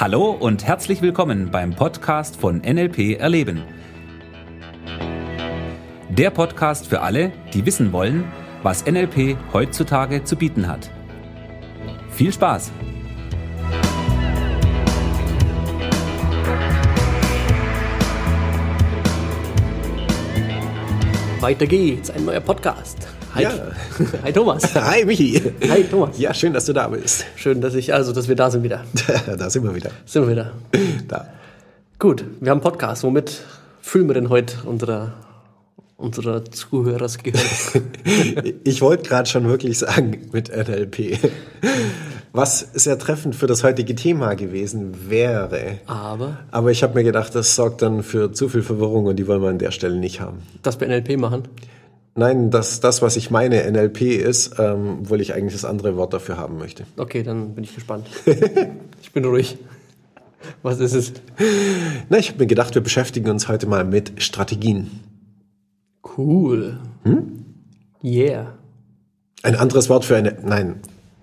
Hallo und herzlich willkommen beim Podcast von NLP Erleben. Der Podcast für alle, die wissen wollen, was NLP heutzutage zu bieten hat. Viel Spaß! Weiter geht's, ein neuer Podcast. Hi, Ja. Hi Thomas. Hi Michi. Hi Thomas. Ja, schön, dass du da bist. Schön, dass ich, also, dass wir da sind wieder. da sind wir wieder. Sind wir wieder. Da. Gut, wir haben einen Podcast. Womit füllen wir denn heute unsere, unsere Zuhörersgehör? Ich wollte gerade schon wirklich sagen mit NLP. Was sehr treffend für das heutige Thema gewesen wäre. Aber, Aber ich habe mir gedacht, das sorgt dann für zu viel Verwirrung und die wollen wir an der Stelle nicht haben. dass wir NLP machen. Nein, das, das was ich meine, NLP ist, ähm, obwohl ich eigentlich das andere Wort dafür haben möchte. Okay, dann bin ich gespannt. ich bin ruhig. Was ist es? Na, ich habe mir gedacht, wir beschäftigen uns heute mal mit Strategien. Cool. Yeah. Ein anderes Wort für eine. Nein,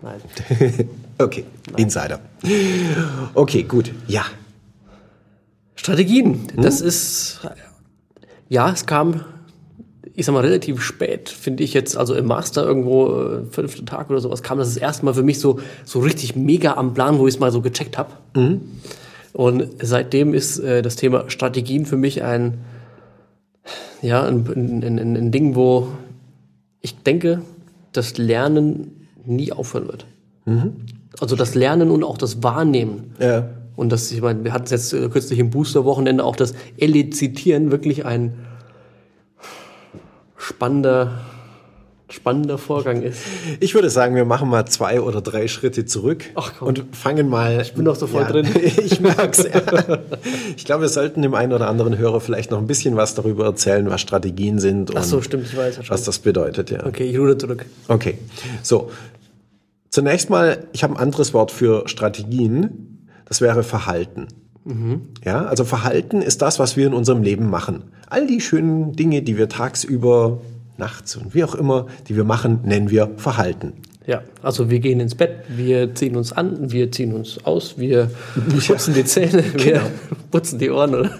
Nein. Okay, Insider. Okay, gut. Ja. Strategien. Das ist, ja, es kam, ich sag mal, relativ spät, finde ich jetzt, also im Master irgendwo, äh, fünfter Tag oder sowas, kam das das erste Mal für mich so, so richtig mega am Plan, wo ich es mal so gecheckt habe. Und seitdem ist äh, das Thema Strategien für mich ein, ja, ein, ein, ein, ein Ding, wo ich denke, das Lernen nie aufhören wird. Also das Lernen und auch das Wahrnehmen. Ja. Und das, ich meine, wir hatten es jetzt kürzlich im Booster-Wochenende auch das Elizitieren wirklich ein spannender, spannender Vorgang ist. Ich würde sagen, wir machen mal zwei oder drei Schritte zurück Ach, komm. und fangen mal. Ich bin noch so voll drin. ich merk's. Ja. Ich glaube, wir sollten dem einen oder anderen Hörer vielleicht noch ein bisschen was darüber erzählen, was Strategien sind und Ach so, stimmt, ich weiß ja was das bedeutet. Ja. Okay, ich ruder zurück. Okay, so. Zunächst mal, ich habe ein anderes Wort für Strategien. Das wäre Verhalten. Ja, also Verhalten ist das, was wir in unserem Leben machen. All die schönen Dinge, die wir tagsüber, nachts und wie auch immer, die wir machen, nennen wir Verhalten. Ja, also wir gehen ins Bett, wir ziehen uns an, wir ziehen uns aus, wir putzen die Zähne, wir Genau. putzen die Ohren oder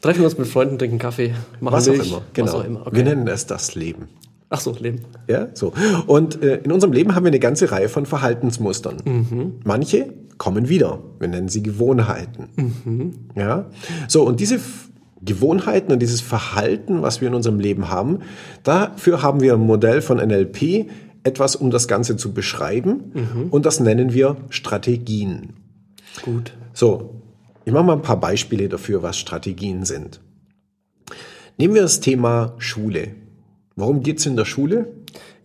treffen uns mit Freunden, trinken Kaffee, machen Was auch Milch, immer. Genau. Was auch immer. Wir Okay. nennen es das Leben. Ach so, Leben. Ja, so. Und äh, in unserem Leben haben wir eine ganze Reihe von Verhaltensmustern. Manche kommen wieder. Wir nennen sie Gewohnheiten. Ja. So, und diese Gewohnheiten und dieses Verhalten, was wir in unserem Leben haben, dafür haben wir ein Modell von NLP, etwas, um das Ganze zu beschreiben. Und das nennen wir Strategien. Gut. So, ich mache mal ein paar Beispiele dafür, was Strategien sind. Nehmen wir das Thema Schule. Worum geht's in der Schule?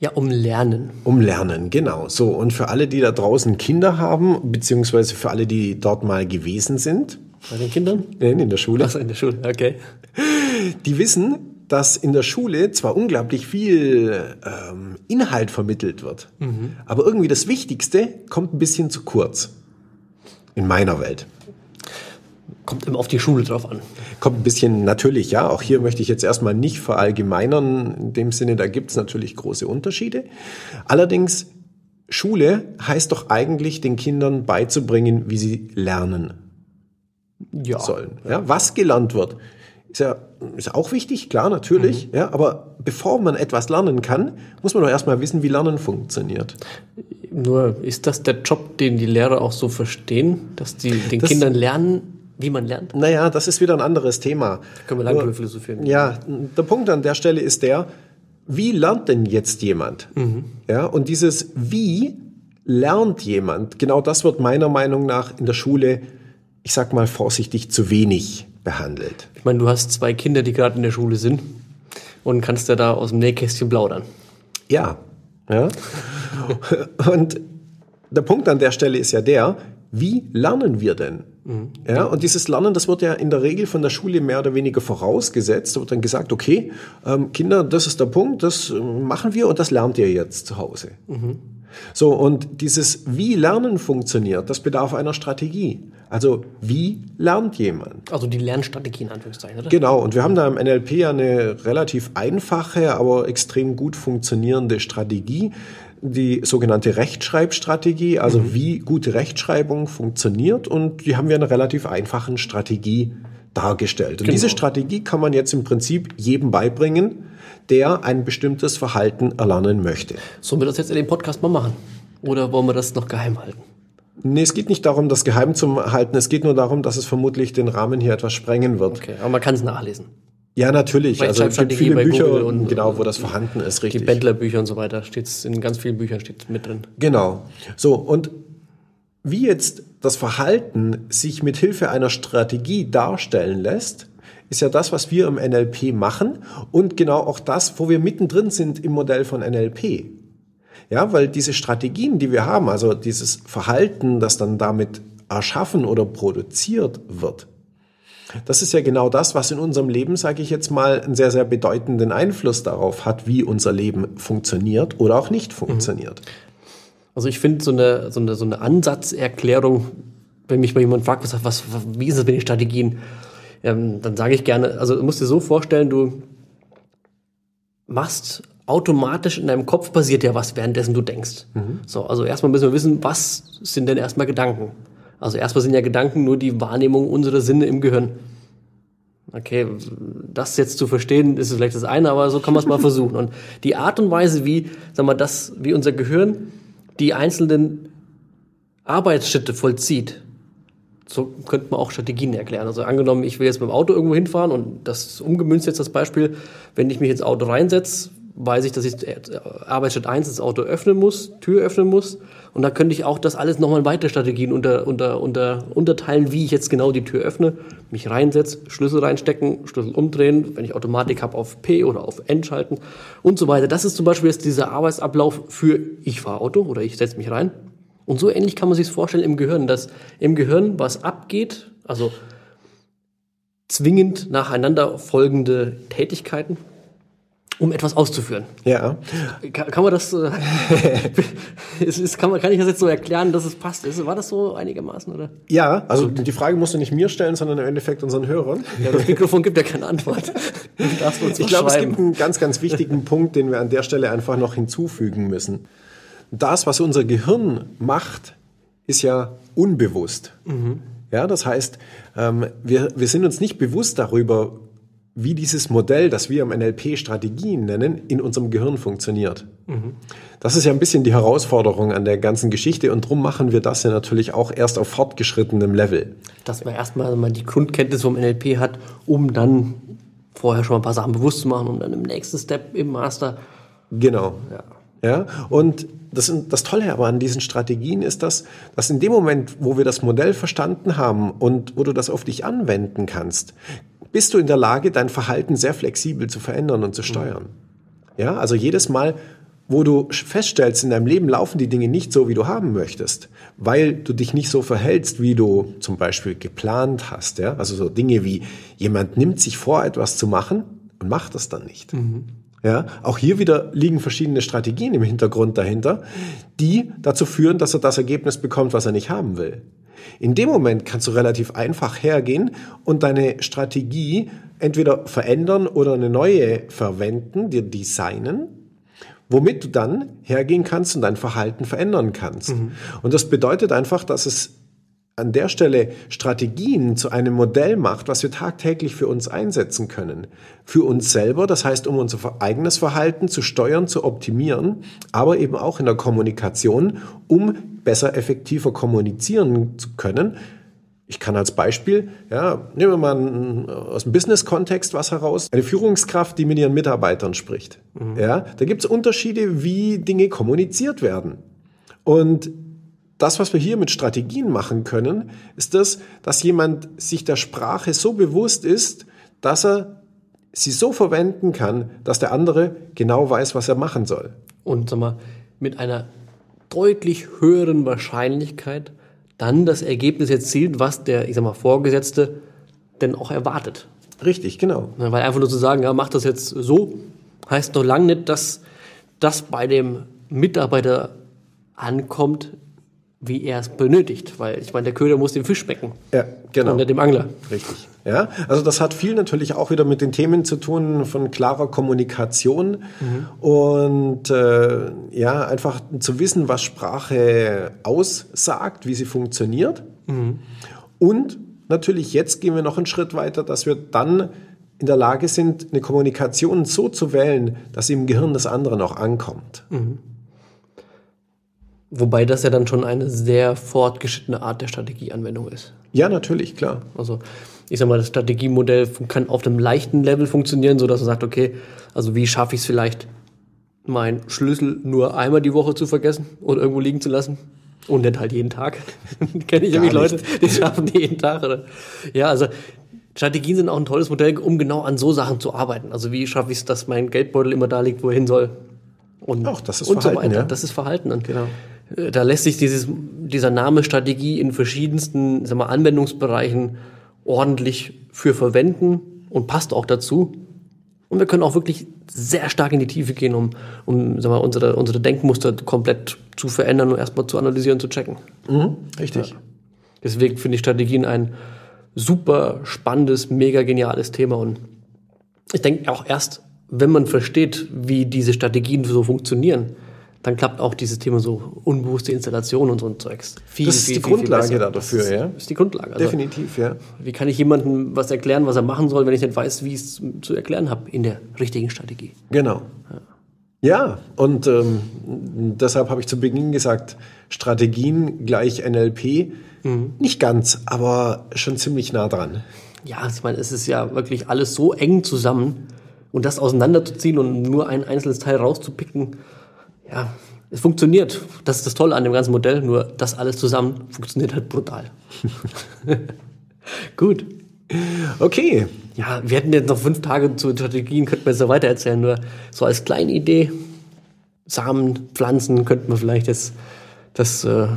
Ja, um Lernen. Um Lernen, genau. So, und für alle, die da draußen Kinder haben, beziehungsweise für alle, die dort mal gewesen sind, Bei den Kindern? nein, in der Schule, Achso, in der Schule, okay. die wissen, dass in der Schule zwar unglaublich viel ähm, Inhalt vermittelt wird, aber irgendwie das Wichtigste kommt ein bisschen zu kurz. In meiner Welt. Kommt immer auf die Schule drauf an. Kommt ein bisschen natürlich, ja. Auch hier möchte ich jetzt erstmal nicht verallgemeinern. In dem Sinne, da gibt's natürlich große Unterschiede. Allerdings, Schule heißt doch eigentlich, den Kindern beizubringen, wie sie lernen Ja. sollen. Ja, was gelernt wird, ist ja, ist auch wichtig, klar, natürlich. Ja, aber bevor man etwas lernen kann, muss man doch erstmal wissen, wie Lernen funktioniert. Nur ist das der Job, den die Lehrer auch so verstehen, dass die den Das- Kindern lernen, wie man lernt? Naja, das ist wieder ein anderes Thema. Können wir lange drüber philosophieren. Ja, der Punkt an der Stelle ist der, wie lernt denn jetzt jemand? Ja, und dieses wie lernt jemand, genau das wird meiner Meinung nach in der Schule, ich sag mal vorsichtig, zu wenig behandelt. Ich meine, du hast zwei Kinder, die gerade in der Schule sind und kannst ja da aus dem Nähkästchen plaudern. Ja, ja. Und der Punkt an der Stelle ist ja der, wie lernen wir denn? Ja, und dieses Lernen, das wird ja in der Regel von der Schule mehr oder weniger vorausgesetzt. Da wird dann gesagt, okay, ähm, Kinder, das ist der Punkt, das äh, machen wir und das lernt ihr jetzt zu Hause. So, und dieses Wie Lernen funktioniert, das bedarf einer Strategie. Also, wie lernt jemand? Also die Lernstrategie in Anführungszeichen, oder? Genau, und wir haben da im NLP ja eine relativ einfache, aber extrem gut funktionierende Strategie. Die sogenannte Rechtschreibstrategie, also wie gute Rechtschreibung funktioniert. Und die haben wir in einer relativ einfachen Strategie dargestellt. Und Genau. diese Strategie kann man jetzt im Prinzip jedem beibringen, der ein bestimmtes Verhalten erlernen möchte. Sollen wir das jetzt in dem Podcast mal machen? Oder wollen wir das noch geheim halten? Nee, es geht nicht darum, das geheim zu halten. Es geht nur darum, dass es vermutlich den Rahmen hier etwas sprengen wird. Okay, aber man kann es nachlesen. Ja, natürlich. Also es gibt viele Bücher, und- genau, wo das vorhanden ist, Die richtig. Bendler-Bücher und so weiter, steht's in ganz vielen Büchern steht mit drin. Genau. So, und wie jetzt das Verhalten sich mit Hilfe einer Strategie darstellen lässt, ist ja das, was wir im NLP machen und genau auch das, wo wir mittendrin sind im Modell von NLP. Ja, weil diese Strategien, die wir haben, also dieses Verhalten, das dann damit erschaffen oder produziert wird, das ist ja genau das, was in unserem Leben, sage ich jetzt mal, einen sehr, sehr bedeutenden Einfluss darauf hat, wie unser Leben funktioniert oder auch nicht funktioniert. Also ich finde so eine, so, eine, so eine Ansatzerklärung, wenn mich mal jemand fragt, was, was, wie ist das mit den Strategien, ähm, dann sage ich gerne, also du musst dir so vorstellen, du machst automatisch in deinem Kopf passiert ja was, währenddessen du denkst. So, also erstmal müssen wir wissen, was sind denn erstmal Gedanken? Also erstmal sind ja Gedanken nur die Wahrnehmung unserer Sinne im Gehirn. Okay, das jetzt zu verstehen, ist vielleicht das eine, aber so kann man es mal versuchen. Und die Art und Weise, wie, sag mal, das, wie unser Gehirn die einzelnen Arbeitsschritte vollzieht, so könnte man auch Strategien erklären. Also angenommen, ich will jetzt mit dem Auto irgendwo hinfahren und das ist umgemünzt jetzt das Beispiel, wenn ich mich ins Auto reinsetze, weiß ich, dass ich äh, Arbeitsschritt 1 das Auto öffnen muss, Tür öffnen muss. Und da könnte ich auch das alles nochmal in weitere Strategien unter, unter, unter, unterteilen, wie ich jetzt genau die Tür öffne, mich reinsetze, Schlüssel reinstecken, Schlüssel umdrehen, wenn ich Automatik habe, auf P oder auf N schalten und so weiter. Das ist zum Beispiel jetzt dieser Arbeitsablauf für ich fahre Auto oder ich setze mich rein. Und so ähnlich kann man sich vorstellen im Gehirn, dass im Gehirn was abgeht, also zwingend nacheinander folgende Tätigkeiten, um etwas auszuführen. Ja. Kann, kann man das, äh, ist, ist, kann, man, kann ich das jetzt so erklären, dass es passt? Ist, war das so einigermaßen, oder? Ja, also die Frage musst du nicht mir stellen, sondern im Endeffekt unseren Hörern. Ja, das Mikrofon gibt ja keine Antwort. Ich glaube, es gibt einen ganz, ganz wichtigen Punkt, den wir an der Stelle einfach noch hinzufügen müssen. Das, was unser Gehirn macht, ist ja unbewusst. Ja, das heißt, ähm, wir, wir sind uns nicht bewusst darüber, wie dieses Modell, das wir im NLP Strategien nennen, in unserem Gehirn funktioniert. Das ist ja ein bisschen die Herausforderung an der ganzen Geschichte und darum machen wir das ja natürlich auch erst auf fortgeschrittenem Level. dass man erstmal mal die Grundkenntnis vom NLP hat, um dann vorher schon mal ein paar Sachen bewusst zu machen, um dann im nächsten Step im Master. Genau. Ja. Ja, und das, das Tolle aber an diesen Strategien ist, dass, dass in dem Moment, wo wir das Modell verstanden haben und wo du das auf dich anwenden kannst, bist du in der Lage, dein Verhalten sehr flexibel zu verändern und zu steuern. Ja, also jedes Mal, wo du feststellst, in deinem Leben laufen die Dinge nicht so, wie du haben möchtest, weil du dich nicht so verhältst, wie du zum Beispiel geplant hast. Ja? Also so Dinge wie jemand nimmt sich vor, etwas zu machen und macht das dann nicht. Ja, auch hier wieder liegen verschiedene Strategien im Hintergrund dahinter, die dazu führen, dass er das Ergebnis bekommt, was er nicht haben will. In dem Moment kannst du relativ einfach hergehen und deine Strategie entweder verändern oder eine neue verwenden, dir designen, womit du dann hergehen kannst und dein Verhalten verändern kannst. Und das bedeutet einfach, dass es an der Stelle Strategien zu einem Modell macht, was wir tagtäglich für uns einsetzen können. Für uns selber, das heißt, um unser eigenes Verhalten zu steuern, zu optimieren, aber eben auch in der Kommunikation, um besser, effektiver kommunizieren zu können. Ich kann als Beispiel, ja, nehmen wir mal aus dem Business-Kontext was heraus. Eine Führungskraft, die mit ihren Mitarbeitern spricht. Ja, da gibt es Unterschiede, wie Dinge kommuniziert werden. Und das, was wir hier mit Strategien machen können, ist das, dass jemand sich der Sprache so bewusst ist, dass er sie so verwenden kann, dass der andere genau weiß, was er machen soll. Und sag mal, mit einer deutlich höheren Wahrscheinlichkeit dann das Ergebnis erzielt, was der, ich sag mal, Vorgesetzte denn auch erwartet. Richtig, genau. Ne, Weil einfach nur zu sagen, ja, mach das jetzt so, heißt noch lange nicht, dass das bei dem Mitarbeiter ankommt, wie er es benötigt. Weil ich meine, der Köder muss dem Fisch schmecken. Ja, genau. Und nicht dem Angler. Richtig. Ja, also das hat viel natürlich auch wieder mit den Themen zu tun von klarer Kommunikation und äh, ja, einfach zu wissen, was Sprache aussagt, wie sie funktioniert. Und natürlich jetzt gehen wir noch einen Schritt weiter, dass wir dann in der Lage sind, eine Kommunikation so zu wählen, dass sie im Gehirn des anderen auch ankommt. Wobei das ja dann schon eine sehr fortgeschrittene Art der Strategieanwendung ist. Ja, natürlich, klar. Also ich sag mal, das Strategiemodell kann auf einem leichten Level funktionieren, so dass man sagt, okay, also wie schaffe ich es vielleicht, meinen Schlüssel nur einmal die Woche zu vergessen oder irgendwo liegen zu lassen? Und nicht halt jeden Tag. Kenne ich nämlich Leute, die schaffen die jeden Tag. Oder? Ja, also Strategien sind auch ein tolles Modell, um genau an so Sachen zu arbeiten. Also wie schaffe ich es, dass mein Geldbeutel immer da liegt, wo er hin soll? Und, Auch das ist und so Verhalten, weiter. ja. Das ist Verhalten. Und äh, Da lässt sich dieses, dieser Name Strategie in verschiedensten sag mal, Anwendungsbereichen ordentlich für verwenden und passt auch dazu. Und wir können auch wirklich sehr stark in die Tiefe gehen, um, um sag mal, unsere, unsere Denkmuster komplett zu verändern und erstmal zu analysieren, zu checken. Mhm, richtig. Deswegen finde ich Strategien ein super spannendes, mega geniales Thema. Und ich denke auch erst, wenn man versteht, wie diese Strategien so funktionieren, dann klappt auch dieses Thema so unbewusste Installation und so ein Zeugs. Viel, Das ist die Grundlage da dafür, das ist, ja. ist die Grundlage. Also, Definitiv, ja. wie kann ich jemandem was erklären, was er machen soll, wenn ich nicht weiß, wie ich es zu erklären habe in der richtigen Strategie? Genau. Ja, und ähm, deshalb habe ich zu Beginn gesagt, Strategien gleich NLP. Nicht ganz, aber schon ziemlich nah dran. Ja, ich meine, es ist ja wirklich alles so eng zusammen und das auseinanderzuziehen und nur ein einzelnes Teil rauszupicken, ja, es funktioniert. Das ist das Tolle an dem ganzen Modell, nur das alles zusammen funktioniert halt brutal. Gut. Okay, Ja, wir hätten jetzt noch fünf Tage zu Strategien, könnten wir jetzt noch weiter erzählen, nur so als kleine Idee, Samen, Pflanzen, könnten wir vielleicht jetzt das äh,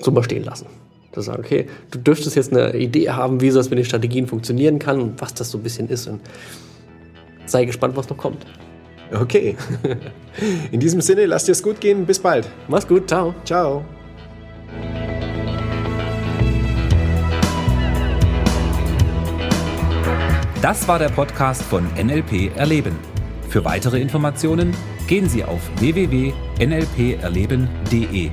so mal stehen lassen. Zu sagen, okay, du dürftest jetzt eine Idee haben, wie das mit den Strategien funktionieren kann und was das so ein bisschen ist. Und sei gespannt, was noch kommt. Okay. In diesem Sinne, lasst es gut gehen. Bis bald. Mach's gut, ciao. Ciao. Das war der Podcast von NLP Erleben. Für weitere Informationen gehen Sie auf www.nlperleben.de.